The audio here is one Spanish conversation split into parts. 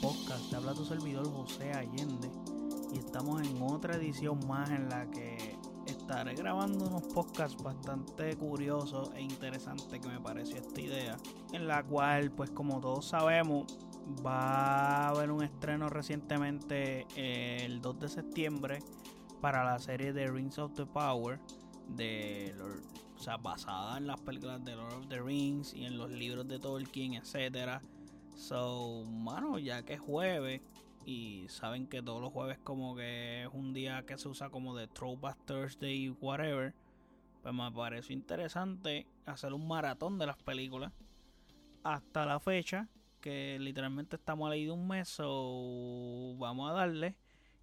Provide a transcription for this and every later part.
Podcast. Te habla tu servidor José Allende y estamos en otra edición más en la que estaré grabando unos podcasts bastante curiosos e interesantes que me pareció esta idea. En la cual, pues como todos sabemos, va a haber un estreno recientemente el 2 de septiembre para la serie de Rings of the Power de o sea, basada en las películas de Lord of the Rings y en los libros de Tolkien, etcétera. So, mano, ya que es jueves y saben que todos los jueves como que es un día que se usa como de Throwback Thursday, whatever, pues me pareció interesante hacer un maratón de las películas hasta la fecha, que literalmente estamos ahí de un mes, so vamos a darle.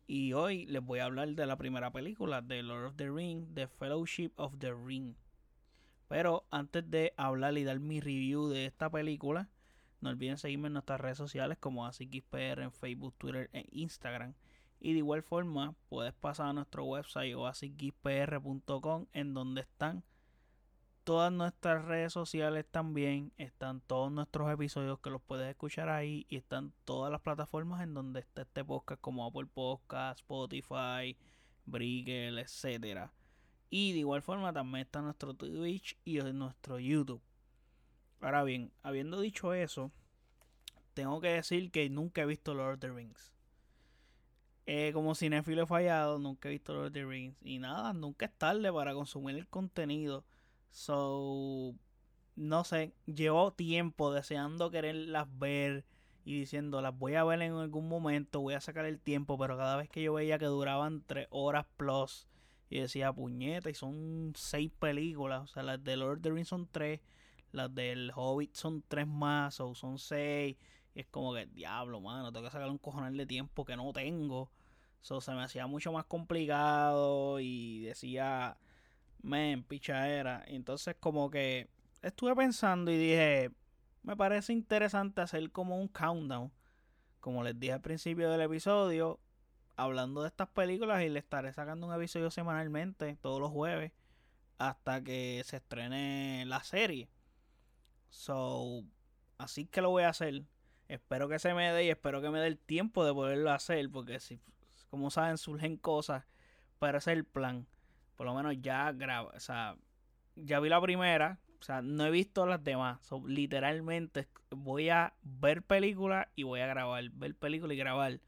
Y hoy les voy a hablar de la primera película, de Lord of the Ring, The Fellowship of the Ring. Pero antes de hablar y dar mi review de esta película, no olviden seguirme en nuestras redes sociales como ASICXPR en Facebook, Twitter e Instagram. Y de igual forma, puedes pasar a nuestro website o en donde están todas nuestras redes sociales también. Están todos nuestros episodios que los puedes escuchar ahí. Y están todas las plataformas en donde está este podcast, como Apple Podcast, Spotify, Brickle, etcétera. Y de igual forma también está nuestro Twitch y nuestro YouTube. Ahora bien, habiendo dicho eso, tengo que decir que nunca he visto Lord of the Rings. Eh, como cinéfilo fallado, nunca he visto Lord of the Rings. Y nada, nunca es tarde para consumir el contenido. So, no sé, llevo tiempo deseando quererlas ver y diciendo las voy a ver en algún momento, voy a sacar el tiempo, pero cada vez que yo veía que duraban tres horas plus y decía puñeta y son seis películas, o sea, las de Lord of the Rings son tres, las del Hobbit son tres más, o son seis, y es como que diablo, mano, tengo que sacar un cojonal de tiempo que no tengo. So, se me hacía mucho más complicado y decía, men, era Entonces como que estuve pensando y dije, me parece interesante hacer como un countdown. Como les dije al principio del episodio, hablando de estas películas y le estaré sacando un episodio semanalmente, todos los jueves, hasta que se estrene la serie. So, así que lo voy a hacer. Espero que se me dé y espero que me dé el tiempo de poderlo hacer, porque si, como saben, surgen cosas, para hacer el plan. Por lo menos ya grabo, o sea, ya vi la primera, o sea, no he visto las demás. literalmente voy a ver películas y voy a grabar, ver películas y grabar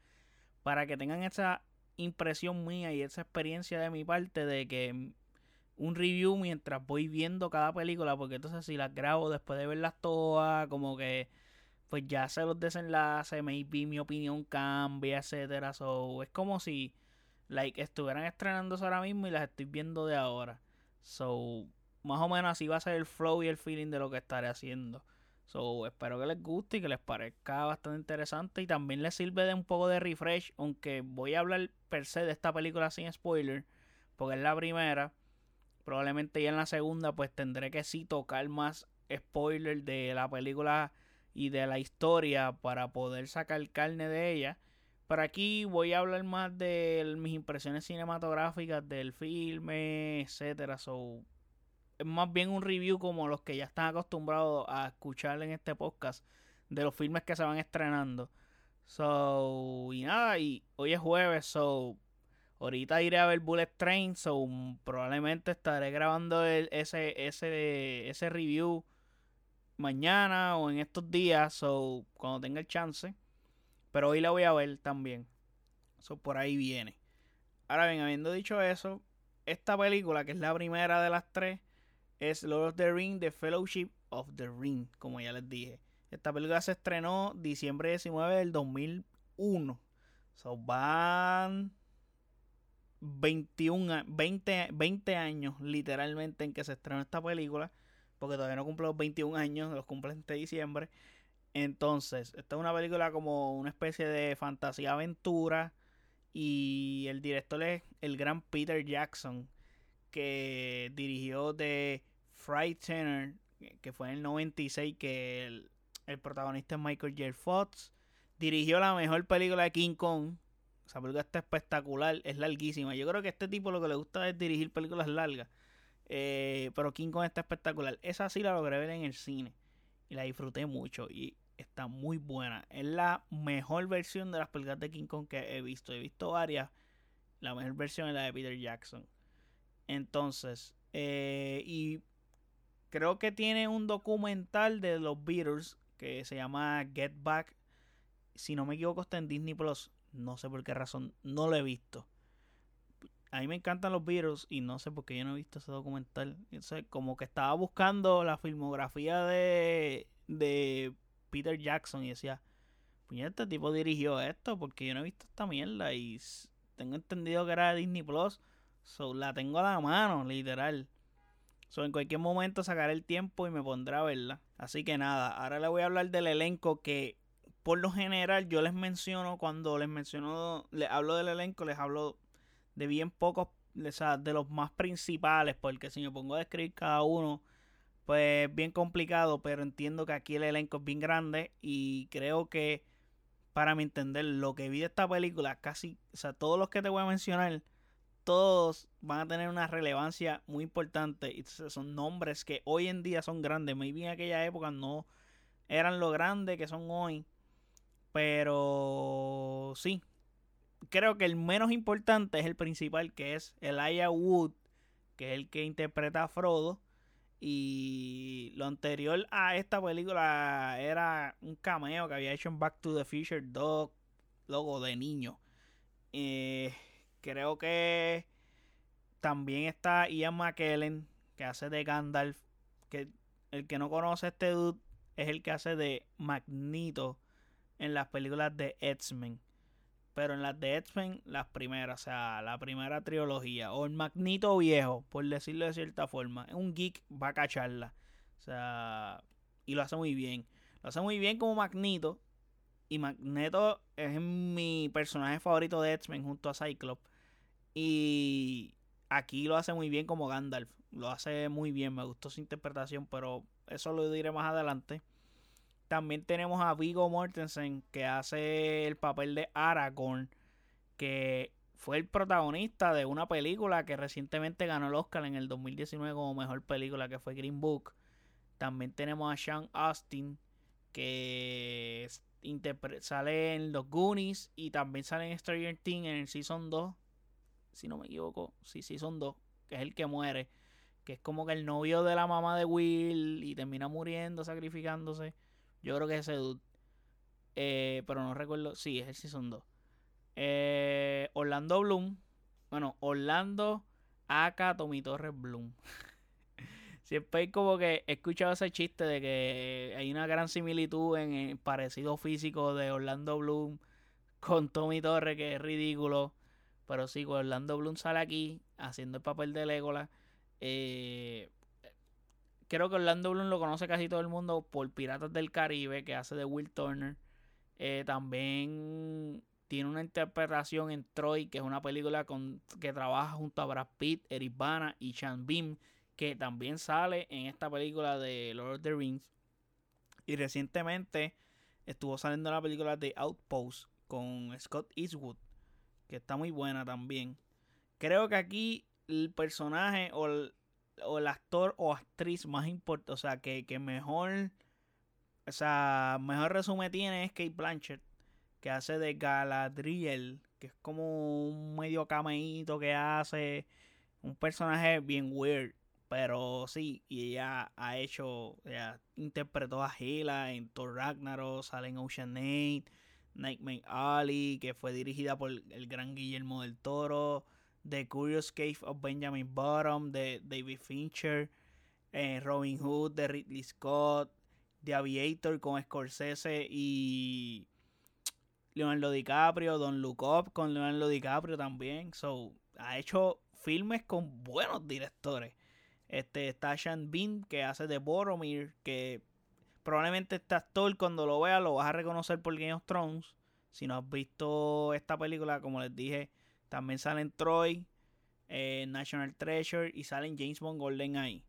para que tengan esa impresión mía y esa experiencia de mi parte de que un review mientras voy viendo cada película, porque entonces si las grabo después de verlas todas, como que pues ya sé los desenlaces, maybe mi opinión cambia, etcétera. So, es como si like estuvieran estrenándose ahora mismo y las estoy viendo de ahora. So, más o menos así va a ser el flow y el feeling de lo que estaré haciendo. So, espero que les guste y que les parezca bastante interesante y también les sirve de un poco de refresh, aunque voy a hablar per se de esta película sin spoiler, porque es la primera. Probablemente ya en la segunda pues tendré que sí tocar más spoiler de la película y de la historia para poder sacar carne de ella. Pero aquí voy a hablar más de mis impresiones cinematográficas del filme, etcétera. So, es más bien un review como los que ya están acostumbrados a escuchar en este podcast de los filmes que se van estrenando. So, y nada, y hoy es jueves, so ahorita iré a ver Bullet Train, so probablemente estaré grabando ese, ese, ese review mañana o en estos días, so cuando tenga el chance. Pero hoy la voy a ver también. So por ahí viene. Ahora bien, habiendo dicho eso, esta película, que es la primera de las tres, es Lord of the Ring, The Fellowship of the Ring, como ya les dije. Esta película se estrenó diciembre 19 del 2001. So, van 21, 20, 20 años literalmente en que se estrenó esta película. Porque todavía no cumple los 21 años, los cumple este diciembre. Entonces, esta es una película como una especie de fantasía aventura. Y el director es el gran Peter Jackson, que dirigió de Frightener, que fue en el 96, que el, protagonista es Michael J. Fox. Dirigió la mejor película de King Kong. Esa película está espectacular, es larguísima. Yo creo que este tipo lo que le gusta es dirigir películas largas. Eh, pero King Kong está espectacular. Esa sí la logré ver en el cine. Y la disfruté mucho. Y está muy buena. Es la mejor versión de las películas de King Kong que he visto. He visto varias. La mejor versión es la de Peter Jackson. Entonces, eh, y creo que tiene un documental de los Beatles que se llama Get Back. Si no me equivoco, está en Disney Plus. No sé por qué razón, no lo he visto. A mí me encantan los Beatles y no sé por qué yo no he visto ese documental. Entonces, como que estaba buscando la filmografía de, de Peter Jackson y decía, pues este tipo dirigió esto porque yo no he visto esta mierda y tengo entendido que era Disney Plus. So, la tengo a la mano, literal. So, en cualquier momento sacaré el tiempo y me pondré a verla. Así que nada, ahora le voy a hablar del elenco que por lo general yo les menciono cuando les menciono, les hablo del elenco, les hablo de bien pocos, o sea, de los más principales, porque si me pongo a describir cada uno, pues bien complicado, pero entiendo que aquí el elenco es bien grande y creo que para mi entender lo que vi de esta película, casi, o sea, todos los que te voy a mencionar, todos van a tener una relevancia muy importante y son nombres que hoy en día son grandes, maybe en aquella época no eran lo grandes que son hoy, pero sí, creo que el menos importante es el principal, que es Elijah Wood, que es el que interpreta a Frodo. Y lo anterior a esta película era un cameo que había hecho en Back to the Future 2, logo de niño. Eh, creo que también está Ian McKellen, que hace de Gandalf. Que el que no conoce este dude es el que hace de Magneto en las películas de X-Men. Pero en las de X-Men, las primeras, o sea, la primera trilogía, o el Magneto viejo, por decirlo de cierta forma, un geek va a cacharla. O sea, y lo hace muy bien. Lo hace muy bien como Magneto. Y Magneto es mi personaje favorito de X-Men junto a Cyclops. Y aquí lo hace muy bien como Gandalf. Lo hace muy bien, me gustó su interpretación, pero eso lo diré más adelante. También tenemos a Vigo Mortensen que hace el papel de Aragorn, que fue el protagonista de una película que recientemente ganó el Oscar en el 2019 como mejor película, que fue Green Book. También tenemos a Sean Austin, que sale en Los Goonies y también sale en Stranger Things en el Season 2. Si no me equivoco, sí, Season 2, que es el que muere. Que es como que el novio de la mamá de Will y termina muriendo, sacrificándose. Yo creo que es ese dude. Eh, pero no recuerdo. Sí, es el Season 2. Eh, Orlando Bloom. Bueno, Orlando Aka Tommy Torres Bloom. Siempre como que he escuchado ese chiste de que hay una gran similitud en el parecido físico de Orlando Bloom con Tommy Torres, que es ridículo. Pero sí, Orlando Bloom sale aquí haciendo el papel de Legolas. Eh, creo que Orlando Bloom lo conoce casi todo el mundo por Piratas del Caribe, que hace de Will Turner. Eh, también tiene una interpretación en Troy, que es una película con, que trabaja junto a Brad Pitt, Eric Bana y Sean Beam, que también sale en esta película de Lord of the Rings. Y recientemente estuvo saliendo la película de Outpost con Scott Eastwood, que está muy buena también. Creo que aquí el personaje o el, o el actor o actriz más importante, o sea, que, mejor, o sea, mejor resumen tiene es Kate Blanchett, que hace de Galadriel, que es como un medio cameíto que hace un personaje bien weird, pero sí, y ella ha hecho, ella interpretó a Hela en Thor Ragnarok, sale en Ocean 8, Nightmare Alley, que fue dirigida por el gran Guillermo del Toro. The Curious Cave of Benjamin Bottom de David Fincher, eh, Robin Hood de Ridley Scott, The Aviator con Scorsese y Leonardo DiCaprio, Don Look Up con Leonardo DiCaprio también. So, ha hecho filmes con buenos directores. Este está Sean Bean que hace de Boromir, que probablemente este actor cuando lo veas lo vas a reconocer por Game of Thrones. Si no has visto esta película, como les dije, también salen Troy, eh, National Treasure y salen James Bond Golden Eye.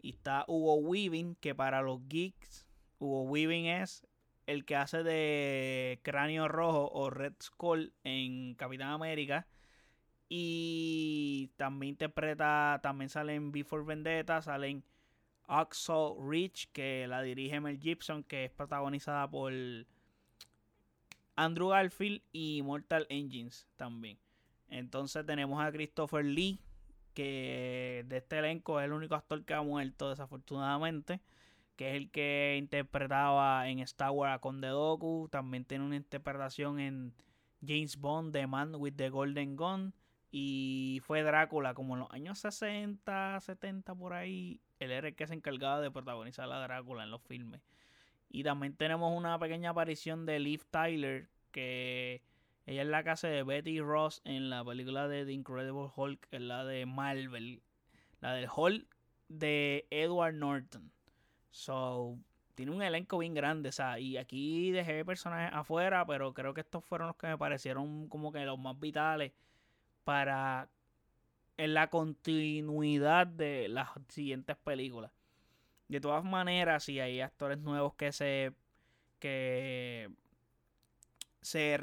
Y está Hugo Weaving, que para los geeks, Hugo Weaving es el que hace de Cráneo Rojo o Red Skull en Capitán América. Y también interpreta, también salen Before Vendetta, salen Oxo Rich, que la dirige Mel Gibson, que es protagonizada por Andrew Garfield y Mortal Engines también. Entonces tenemos a Christopher Lee, que de este elenco es el único actor que ha muerto desafortunadamente, que es el que interpretaba en Star Wars a Conde Doku, también tiene una interpretación en James Bond, The Man with the Golden Gun, y fue Drácula como en los años 60, 70 por ahí, él era el que se encargaba de protagonizar a Drácula en los filmes. Y también tenemos una pequeña aparición de Liv Tyler, que ella es la casa de Betty Ross en la película de The Incredible Hulk, es la de Marvel. La del Hulk de Edward Norton. So, tiene un elenco bien grande, o y aquí dejé personajes afuera, pero creo que estos fueron los que me parecieron como que los más vitales para en la continuidad de las siguientes películas. De todas maneras, si hay actores nuevos que se que se,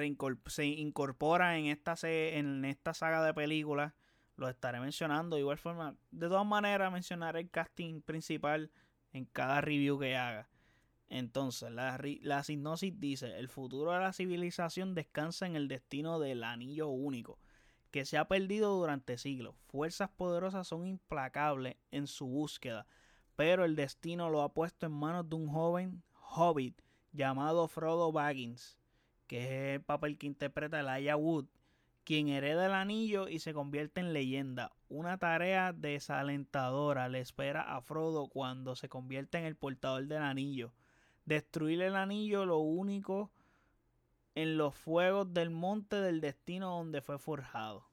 se incorpora en esta, en esta saga de películas, lo estaré mencionando. De igual forma, de todas maneras, mencionaré el casting principal en cada review que haga. Entonces, la, la sinopsis dice: El futuro de la civilización descansa en el destino del anillo único, que se ha perdido durante siglos. Fuerzas poderosas son implacables en su búsqueda, pero el destino lo ha puesto en manos de un joven hobbit llamado Frodo Baggins que es el papel que interpreta Elijah Wood, quien hereda el anillo y se convierte en leyenda. Una tarea desalentadora le espera a Frodo cuando se convierte en el portador del anillo. Destruir el anillo lo único en los fuegos del monte del destino donde fue forjado.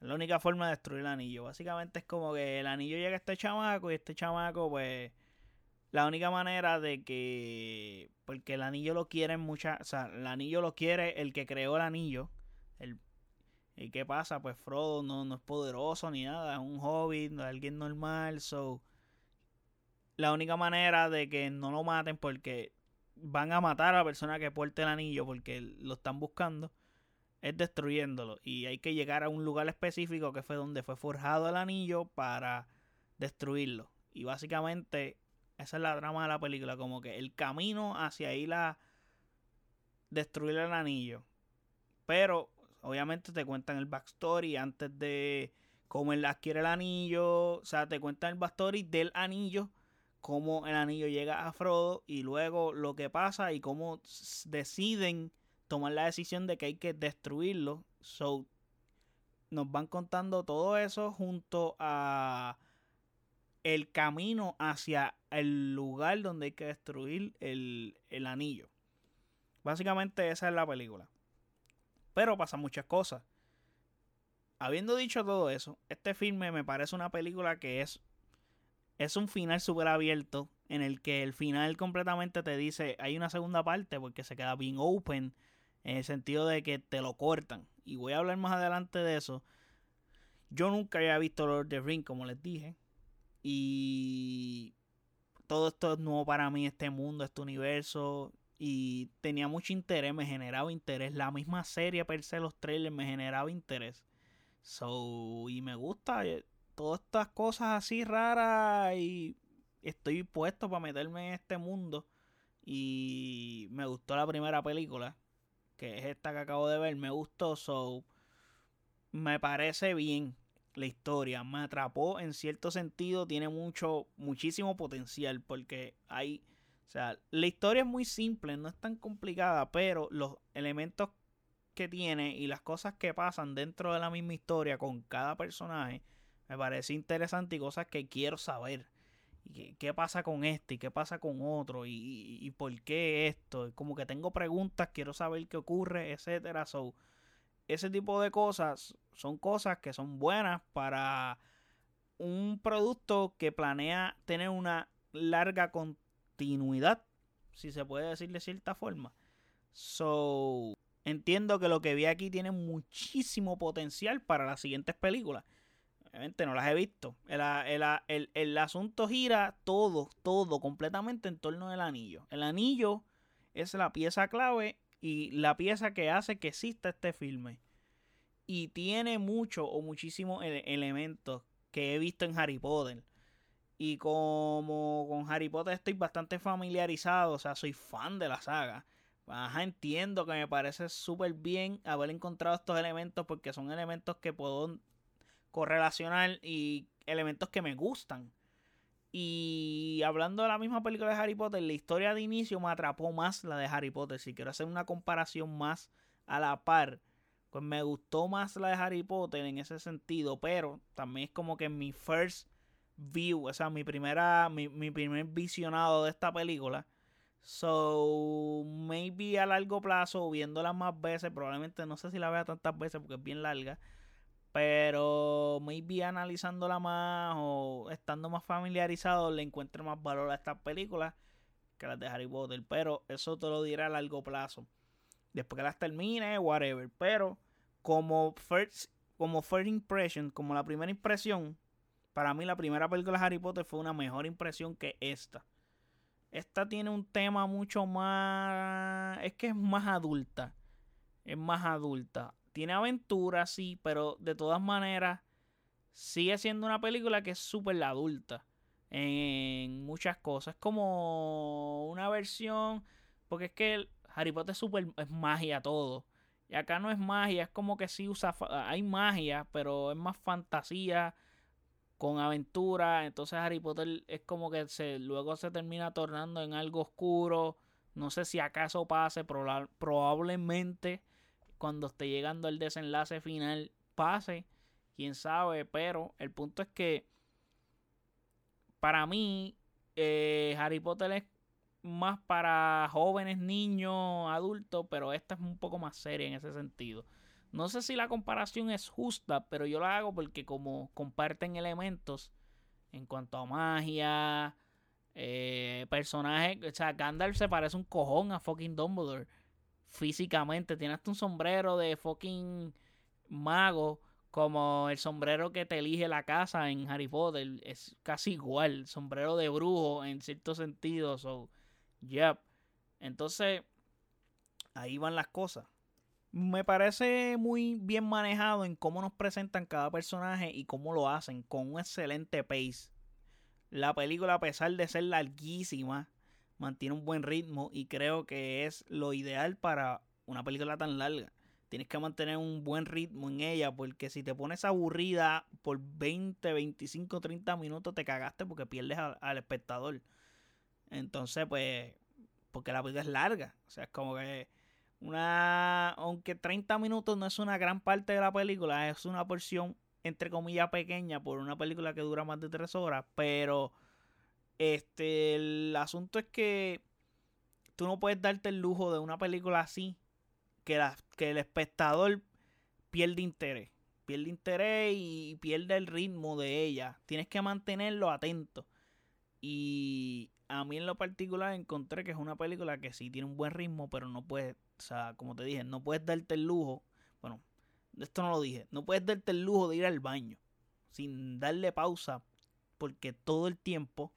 Es la única forma de destruir el anillo. Básicamente es como que el anillo llega a este chamaco y este chamaco pues la única manera de que. Porque el anillo lo quiere muchas. O sea, el anillo lo quiere el que creó el anillo. El, ¿Y qué pasa? Pues Frodo no, no es poderoso ni nada. Es un hobbit, no alguien normal. So. La única manera de que no lo maten porque van a matar a la persona que porte el anillo porque lo están buscando es destruyéndolo. Y hay que llegar a un lugar específico que fue donde fue forjado el anillo para destruirlo. Y básicamente esa es la trama de la película, como que el camino hacia ahí la destruir el anillo. Pero obviamente te cuentan el backstory antes de cómo él adquiere el anillo, o sea, te cuentan el backstory del anillo, cómo el anillo llega a Frodo y luego lo que pasa y cómo deciden tomar la decisión de que hay que destruirlo. So nos van contando todo eso junto a el camino hacia el lugar donde hay que destruir el, anillo. Básicamente esa es la película. Pero pasan muchas cosas. Habiendo dicho todo eso, este filme me parece una película que es, es un final súper abierto en el que el final completamente te dice hay una segunda parte porque se queda bien open en el sentido de que te lo cortan. Y voy a hablar más adelante de eso. Yo nunca había visto Lord of the Ring, como les dije. Y todo esto es nuevo para mí, este mundo, este universo. Y tenía mucho interés, me generaba interés. La misma serie per se, los trailers, me generaba interés. So, y me gusta eh, todas estas cosas así raras. Y estoy puesto para meterme en este mundo. Y me gustó la primera película, que es esta que acabo de ver. Me gustó, so me parece bien la historia. Me atrapó en cierto sentido, tiene mucho, muchísimo potencial porque hay, o sea, la historia es muy simple, no es tan complicada, pero los elementos que tiene y las cosas que pasan dentro de la misma historia con cada personaje me parece interesante y cosas que quiero saber. Y qué, pasa con este y qué pasa con otro y, y, por qué esto. Como que tengo preguntas, quiero saber qué ocurre, etcétera. So, ese tipo de cosas son cosas que son buenas para un producto que planea tener una larga continuidad, si se puede decir de cierta forma. So, entiendo que lo que vi aquí tiene muchísimo potencial para las siguientes películas. Obviamente no las he visto. El, el, el asunto gira todo, todo completamente en torno del anillo. El anillo es la pieza clave y la pieza que hace que exista este filme. Y tiene mucho o muchísimos elementos que he visto en Harry Potter. Y como con Harry Potter estoy bastante familiarizado, o sea, soy fan de la saga. Ajá, entiendo que me parece súper bien haber encontrado estos elementos porque son elementos que puedo correlacionar y elementos que me gustan. Y hablando de la misma película de Harry Potter, la historia de inicio me atrapó más la de Harry Potter. Si quiero hacer una comparación más a la par, pues me gustó más la de Harry Potter en ese sentido. Pero también es como que mi first view, o sea, mi primera, mi, mi primer visionado de esta película. So, maybe a largo plazo, viéndola más veces, probablemente no sé si la vea tantas veces porque es bien larga pero maybe analizándola más o estando más familiarizado le encuentre más valor a estas películas que las de Harry Potter. Pero eso te lo diré a largo plazo. Después que las termine, whatever. Pero como first, como first impression, como la primera impresión, para mí la primera película de Harry Potter fue una mejor impresión que esta. Esta tiene un tema mucho más... Es que es más adulta. Es más adulta tiene aventura, sí, pero de todas maneras sigue siendo una película que es súper adulta en muchas cosas. Es como una versión, porque es que Harry Potter es, super, es magia todo. Y acá no es magia, es como que sí usa, hay magia, pero es más fantasía con aventura. Entonces Harry Potter es como que se, luego se termina tornando en algo oscuro. No sé si acaso pase, probablemente cuando esté llegando el desenlace final pase, quién sabe, pero el punto es que para mí eh, Harry Potter es más para jóvenes, niños, adultos, pero esta es un poco más seria en ese sentido. No sé si la comparación es justa, pero yo la hago porque como comparten elementos en cuanto a magia, eh, personajes, o sea, Gandalf se parece un cojón a fucking Dumbledore físicamente. Tiene un sombrero de fucking mago. Como el sombrero que te elige la casa en Harry Potter. Es casi igual. Sombrero de brujo en cierto sentido. So, yep. Entonces, ahí van las cosas. Me parece muy bien manejado en cómo nos presentan cada personaje y cómo lo hacen. Con un excelente pace. La película, a pesar de ser larguísima, mantiene un buen ritmo y creo que es lo ideal para una película tan larga. Tienes que mantener un buen ritmo en ella porque si te pones aburrida por 20, 25, 30 minutos te cagaste porque pierdes al espectador. Entonces, pues, porque la película es larga. O sea, es como que una, aunque 30 minutos no es una gran parte de la película, es una porción entre comillas pequeña por una película que dura más de 3 horas, pero este, el asunto es que tú no puedes darte el lujo de una película así que, la, que el espectador pierde interés. Pierde interés y pierde el ritmo de ella. Tienes que mantenerlo atento. Y a mí en lo particular encontré que es una película que sí tiene un buen ritmo, pero no puedes, o sea, como te dije, no puedes darte el lujo. Bueno, esto no lo dije. No puedes darte el lujo de ir al baño sin darle pausa porque todo el tiempo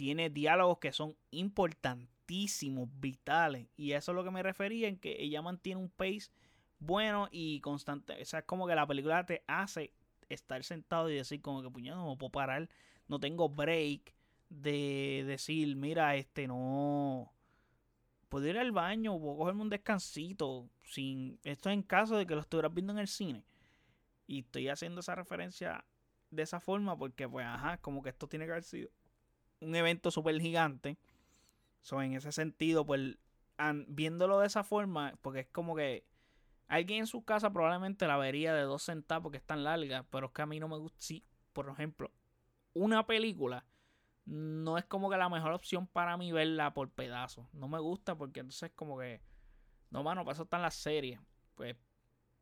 tiene diálogos que son importantísimos, vitales. Y eso es lo que me refería en que ella mantiene un pace bueno y constante. O sea, es como que la película te hace estar sentado y decir como que puñado, no puedo parar, no tengo break de decir, mira, este no puedo ir al baño, puedo cogerme un descansito, sin esto en caso de que lo estuvieras viendo en el cine. Y estoy haciendo esa referencia de esa forma porque pues ajá, como que esto tiene que haber sido un evento súper gigante. So, en ese sentido, pues, viéndolo de esa forma, porque es como que alguien en su casa probablemente la vería de dos centavos porque es tan larga, pero es que a mí no me gusta. Sí, por ejemplo, una película no es como que la mejor opción para mí verla por pedazos. No me gusta porque entonces como que, no, mano, eso están las series. Pues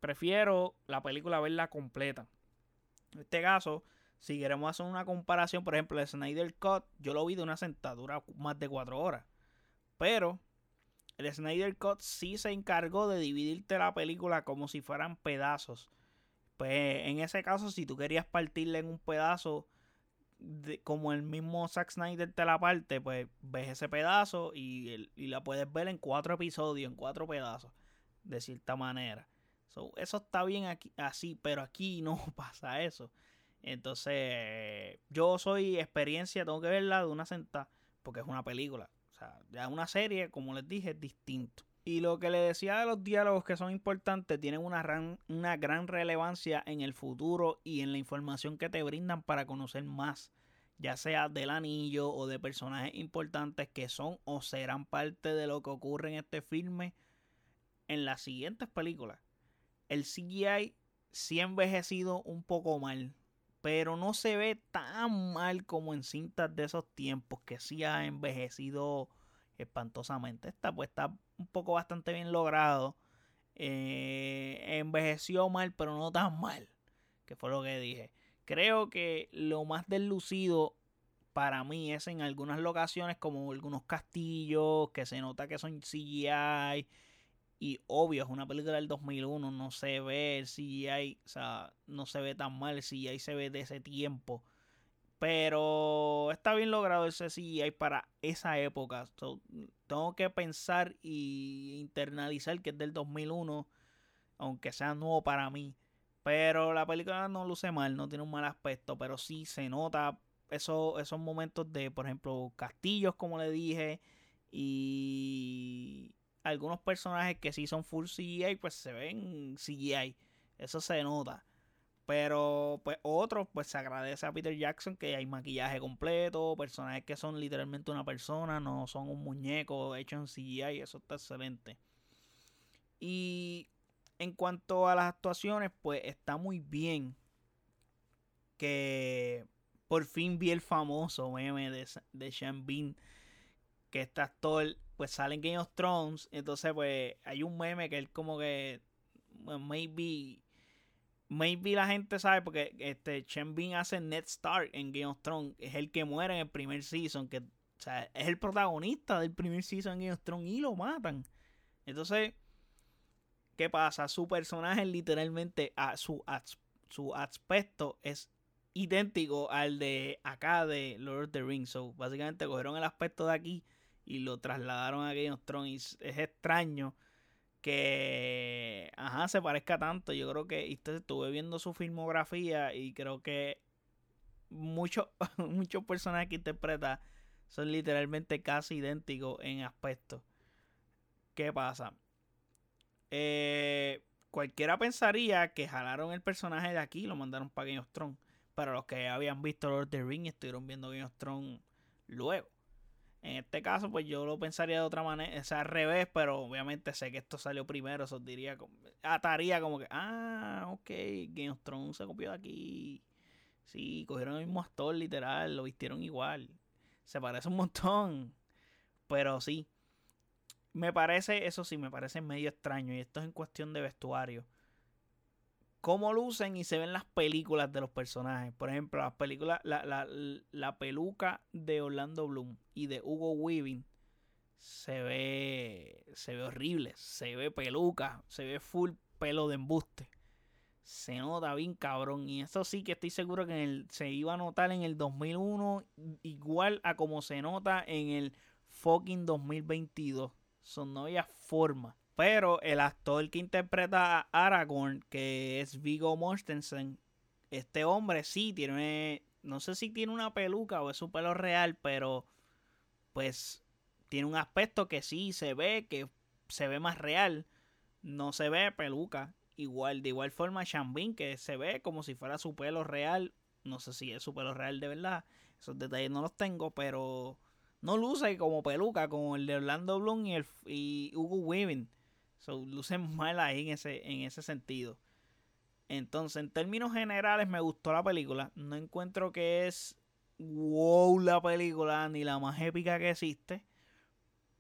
prefiero la película verla completa. En este caso, si queremos hacer una comparación, por ejemplo, el Snyder Cut, yo lo vi de una sentadura más de cuatro horas. Pero el Snyder Cut sí se encargó de dividirte la película como si fueran pedazos. Pues en ese caso, si tú querías partirle en un pedazo, como el mismo Zack Snyder te la parte, pues ves ese pedazo y, la puedes ver en cuatro episodios, en cuatro pedazos, de cierta manera. eso está bien aquí, así, pero aquí no pasa eso. Entonces, yo soy experiencia, tengo que verla de una sentada, porque es una película. O sea, ya una serie, como les dije, es distinto. Y lo que le decía de los diálogos que son importantes, tienen una gran, relevancia en el futuro y en la información que te brindan para conocer más, ya sea del anillo o de personajes importantes que son o serán parte de lo que ocurre en este filme en las siguientes películas. El CGI sí ha envejecido un poco mal, pero no se ve tan mal como en cintas de esos tiempos, que sí ha envejecido espantosamente. Esta pues está un poco bastante bien logrado. Eh, envejeció mal, pero no tan mal. Que fue lo que dije. Creo que lo más deslucido para mí es en algunas locaciones como algunos castillos que se nota que son CGI. Y obvio, es una película del 2001, no se ve el CGI, o sea, no se ve tan mal, el CGI se ve de ese tiempo. Pero está bien logrado ese CGI para esa época. tengo que pensar y internalizar que es del 2001, aunque sea nuevo para mí. Pero la película no luce mal, no tiene un mal aspecto, pero sí se nota esos, esos momentos de, por ejemplo, castillos, como le dije, y algunos personajes que sí son full CGI, pues se ven CGI. Eso se nota. Pero pues otros, pues se agradece a Peter Jackson que hay maquillaje completo, personajes que son literalmente una persona, no son un muñeco hecho en CGI, eso está excelente. Y en cuanto a las actuaciones, pues está muy bien que por fin vi el famoso meme de, de Sean Bean, que este actor pues sale en Game of Thrones, entonces pues hay un meme que él como que maybe maybe la gente sabe porque este Chen Bin hace Ned Stark en Game of Thrones, es el que muere en el primer season, que o sea, es el protagonista del primer season en Game of Thrones y lo matan. Entonces, ¿qué pasa? Su personaje literalmente a su su aspecto es idéntico al de acá de Lord of the Rings. So, básicamente cogieron el aspecto de aquí y lo trasladaron a Game of Thrones. es extraño que ajá, se parezca tanto. Yo creo que estuve viendo su filmografía y creo que muchos muchos personajes que interpreta son literalmente casi idénticos en aspecto. ¿Qué pasa? Eh, cualquiera pensaría que jalaron el personaje de aquí y lo mandaron para Game of Thrones. Pero los que habían visto Lord of the Rings estuvieron viendo Game of Thrones luego. En este caso, pues yo lo pensaría de otra manera, o sea, al revés, pero obviamente sé que esto salió primero, eso diría, ataría como que, ah, ok, Game of Thrones se copió de aquí. Sí, cogieron el mismo actor, literal, lo vistieron igual. Se parece un montón. Pero sí, me parece, eso sí, me parece medio extraño. Y esto es en cuestión de vestuario cómo lucen y se ven las películas de los personajes. Por ejemplo, las películas, la, la, la peluca de Orlando Bloom y de Hugo Weaving se ve, se ve horrible, se ve peluca, se ve full pelo de embuste. Se nota bien cabrón. Y eso sí que estoy seguro que en el, se iba a notar en el 2001 igual a como se nota en el fucking 2022. Son no había forma. Pero el actor que interpreta a Aragorn, que es Vigo Mortensen, este hombre sí tiene, no sé si tiene una peluca o es su pelo real, pero pues tiene un aspecto que sí se ve, que se ve más real. No se ve peluca. Igual, de igual forma, Shambin, que se ve como si fuera su pelo real. No sé si es su pelo real de verdad. Esos detalles no los tengo, pero no luce como peluca, como el de Orlando Bloom y, el, y Hugo Weaving. So, lucen mal ahí en ese, en ese sentido. Entonces, en términos generales, me gustó la película. No encuentro que es wow la película, ni la más épica que existe.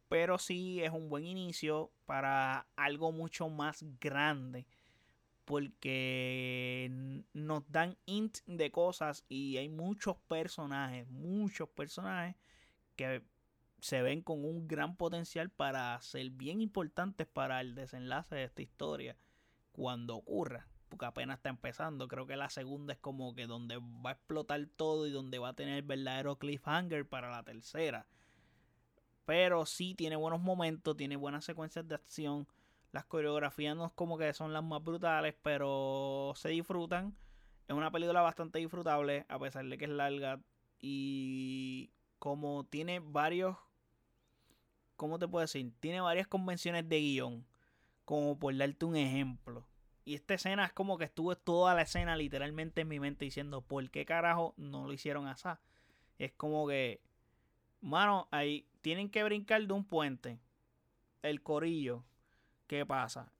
Pero sí es un buen inicio para algo mucho más grande. Porque nos dan int de cosas y hay muchos personajes, muchos personajes que se ven con un gran potencial para ser bien importantes para el desenlace de esta historia cuando ocurra. Porque apenas está empezando. Creo que la segunda es como que donde va a explotar todo y donde va a tener el verdadero cliffhanger para la tercera. Pero sí tiene buenos momentos, tiene buenas secuencias de acción. Las coreografías no es como que son las más brutales, pero se disfrutan. Es una película bastante disfrutable, a pesar de que es larga. Y como tiene varios. ¿Cómo te puedo decir? Tiene varias convenciones de guion. Como por darte un ejemplo. Y esta escena es como que estuve toda la escena literalmente en mi mente diciendo, ¿por qué carajo no lo hicieron así? Es como que, mano, ahí tienen que brincar de un puente. El corillo. ¿Qué pasa?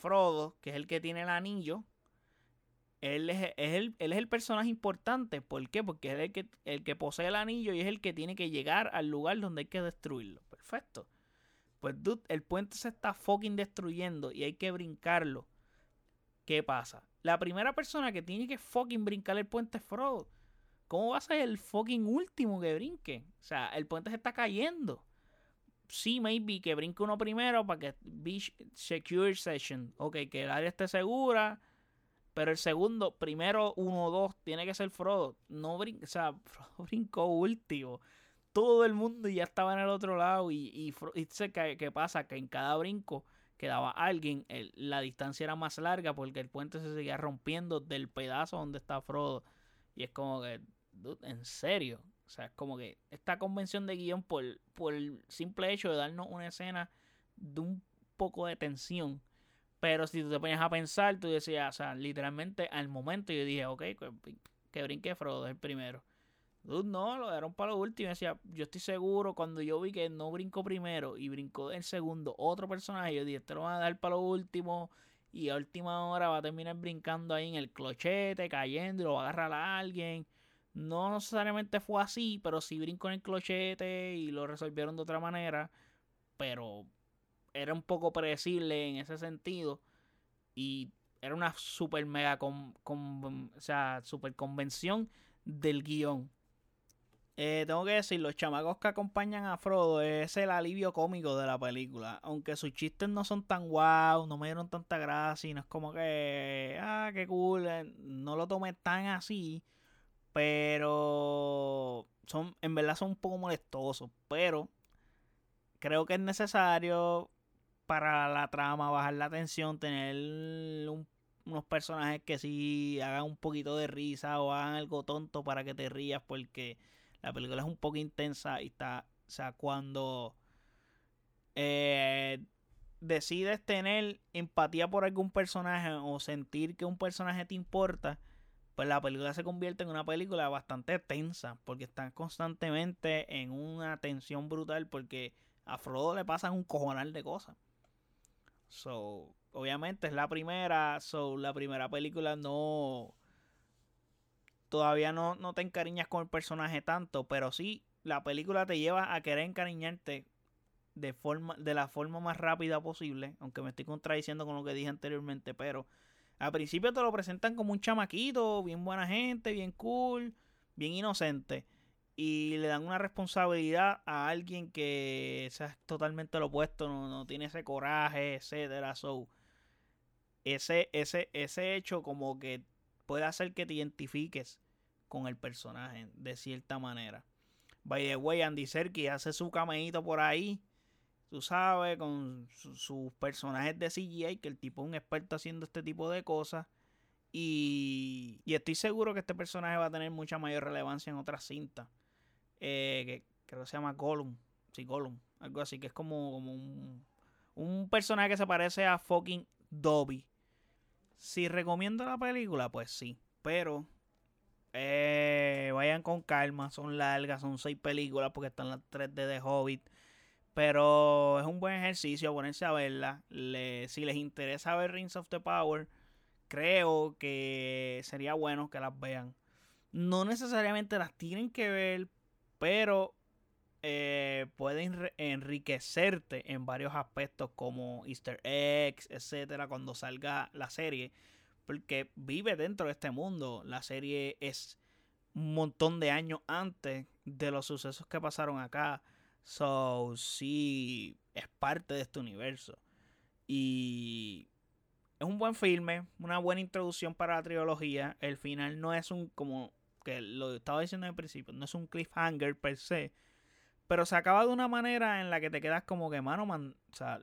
Frodo, que es el que tiene el anillo, él es, el, él es el personaje importante. ¿Por qué? Porque es el que, el que posee el anillo y es el que tiene que llegar al lugar donde hay que destruirlo. Perfecto. Pues, dude, el puente se está fucking destruyendo y hay que brincarlo. ¿Qué pasa? La primera persona que tiene que fucking brincar el puente es Frodo. ¿Cómo va a ser el fucking último que brinque? O sea, el puente se está cayendo. Sí, maybe que brinque uno primero para que be secure session. Ok, que el área esté segura pero el segundo, primero uno o dos, tiene que ser Frodo. No brinca, o sea, Frodo brincó último. Todo el mundo ya estaba en el otro lado. Y, y, y ¿qué pasa? Que en cada brinco quedaba alguien. la distancia era más larga porque el puente se seguía rompiendo del pedazo donde está Frodo. Y es como que, en serio. O sea, es como que esta convención de guion, por, por el simple hecho de darnos una escena de un poco de tensión pero si tú te ponías a pensar, tú decías, o sea, literalmente al momento yo dije, ok, que brinque Frodo es el primero. Dude, no, lo dieron para lo último. Decía, yo estoy seguro, cuando yo vi que no brincó primero y brincó el segundo otro personaje, yo dije, este lo van a dar para lo último. Y a última hora va a terminar brincando ahí en el clochete, cayendo y lo va a agarrar a alguien. No necesariamente fue así, pero sí brincó en el clochete y lo resolvieron de otra manera. Pero era un poco predecible en ese sentido. Y era una super mega con, o sea, super convención del guion. Eh, tengo que decir, los chamacos que acompañan a Frodo es el alivio cómico de la película. Aunque sus chistes no son tan guau, no me dieron tanta gracia, no es como que, ah, qué cool, eh, no lo tomé tan así. Pero son, en verdad son un poco molestosos. Pero creo que es necesario para la trama, bajar la tensión, tener unos personajes que sí hagan un poquito de risa o hagan algo tonto para que te rías porque la película es un poco intensa y está, o sea, cuando eh, decides tener empatía por algún personaje o sentir que un personaje te importa, pues la película se convierte en una película bastante tensa porque están constantemente en una tensión brutal porque a Frodo le pasan un cojonal de cosas. So, obviamente es la primera. So, la primera película no. Todavía no, no te encariñas con el personaje tanto. Pero sí, la película te lleva a querer encariñarte de, forma, de la forma más rápida posible. Aunque me estoy contradiciendo con lo que dije anteriormente. Pero al principio te lo presentan como un chamaquito, bien buena gente, bien cool, bien inocente y le dan una responsabilidad a alguien que es totalmente lo opuesto, no, tiene ese coraje, etcétera. So, ese, ese, ese hecho como que puede hacer que te identifiques con el personaje de cierta manera. By the way, Andy Serkis hace su cameíto por ahí, tú sabes, con sus personajes de CGI, que el tipo es un experto haciendo este tipo de cosas. Y, y estoy seguro que este personaje va a tener mucha mayor relevancia en otras cintas eh, que creo que se llama Gollum. Sí, Gollum. Algo así, que es como, un, un personaje que se parece a fucking Dobby. Si recomiendo la película, pues sí. Pero eh, vayan con calma. Son largas, son seis películas porque están las tres de Hobbit. Pero es un buen ejercicio ponerse a verla. si les interesa ver Rings of the Power, creo que sería bueno que las vean. No necesariamente las tienen que ver, pero eh, puede enriquecerte en varios aspectos como Easter eggs, etcétera, cuando salga la serie, porque vive dentro de este mundo. La serie es un montón de años antes de los sucesos que pasaron acá. So, sí, es parte de este universo. Y es un buen filme, una buena introducción para la trilogía. El final no es un como que lo estaba diciendo en principio, no es un cliffhanger per se, pero se acaba de una manera en la que te quedas como que, mano, man, o sea,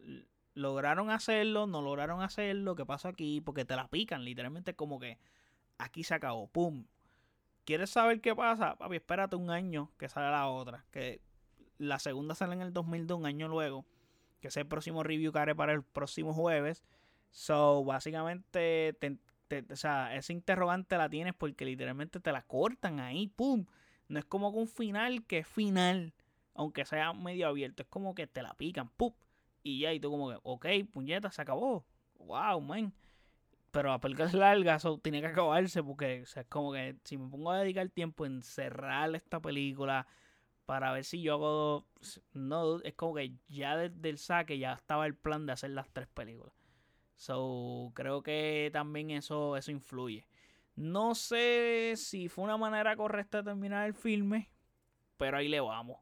lograron hacerlo, no lograron hacerlo, ¿qué pasó aquí? Porque te la pican, literalmente como que aquí se acabó, pum. ¿Quieres saber qué pasa? Papi, espérate un año que sale la otra. Que la segunda sale en el 2002, un año luego. Que es el próximo review que haré para el próximo jueves. So, básicamente, o sea, ese interrogante la tienes porque literalmente te la cortan ahí, pum. No es como que un final que es final, aunque sea medio abierto. Es como que te la pican, pum. Y ya, y tú como que, ok, puñeta, se acabó. Wow, man. Pero la película es larga, eso tiene que acabarse porque o sea, es como que si me pongo a dedicar tiempo en cerrar esta película para ver si yo hago... No, es como que ya desde el saque ya estaba el plan de hacer las tres películas. So, creo que también eso, eso influye. No sé si fue una manera correcta de terminar el filme, pero ahí le vamos.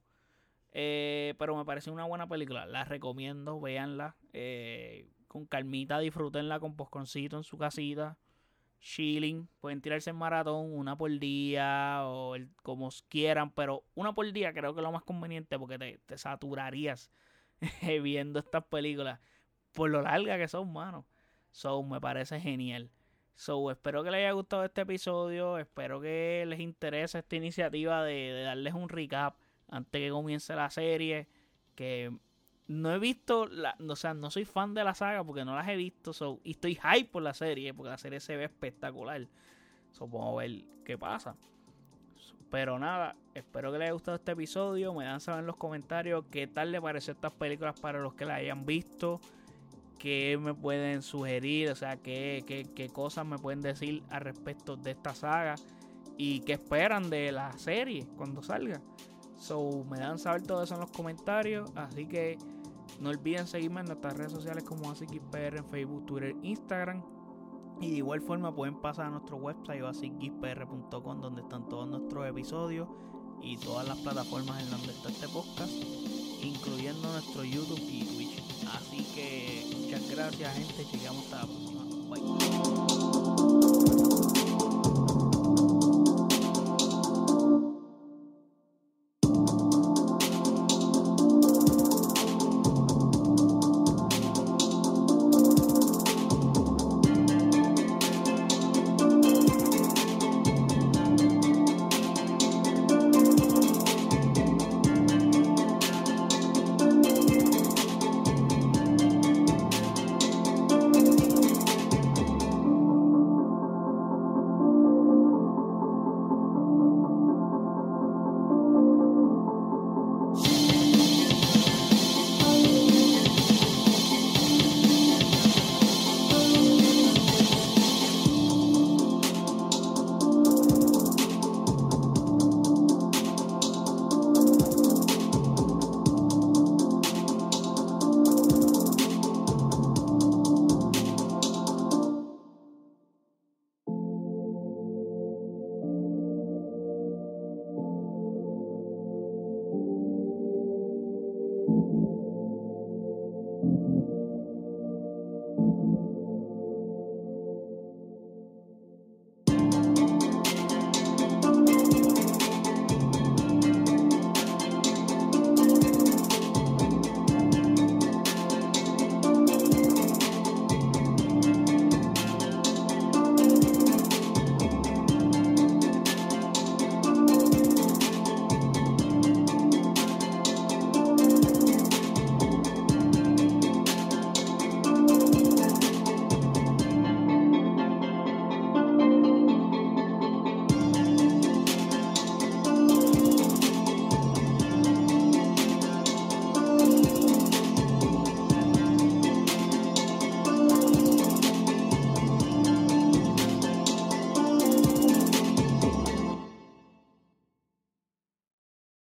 Eh, pero me parece una buena película. La recomiendo, véanla. Eh, con calmita, disfrútenla con posconcito en su casita. Chilling. Pueden tirarse en maratón, una por día o como quieran, pero una por día creo que es lo más conveniente porque te, te saturarías viendo estas películas por lo larga que son, mano. So, me parece genial. So, espero que les haya gustado este episodio. Espero que les interese esta iniciativa de, darles un recap antes que comience la serie. Que no he visto, la, o sea, no soy fan de la saga porque no las he visto. Y estoy hype por la serie porque la serie se ve espectacular. Vamos a ver qué pasa. Pero nada, espero que les haya gustado este episodio. Me dan saber en los comentarios qué tal les pareció estas películas para los que la hayan visto qué me pueden sugerir, o sea, qué, qué, cosas me pueden decir al respecto de esta saga y qué esperan de la serie cuando salga. So, me dan saber todo eso en los comentarios, así que no olviden seguirme en nuestras redes sociales como AsiKisPR en Facebook, Twitter, Instagram. Y de igual forma pueden pasar a nuestro website asicpr.com donde están todos nuestros episodios y todas las plataformas en donde está este podcast, incluyendo nuestro YouTube y Twitch. Así que muchas gracias gente, llegamos hasta la próxima. Bye.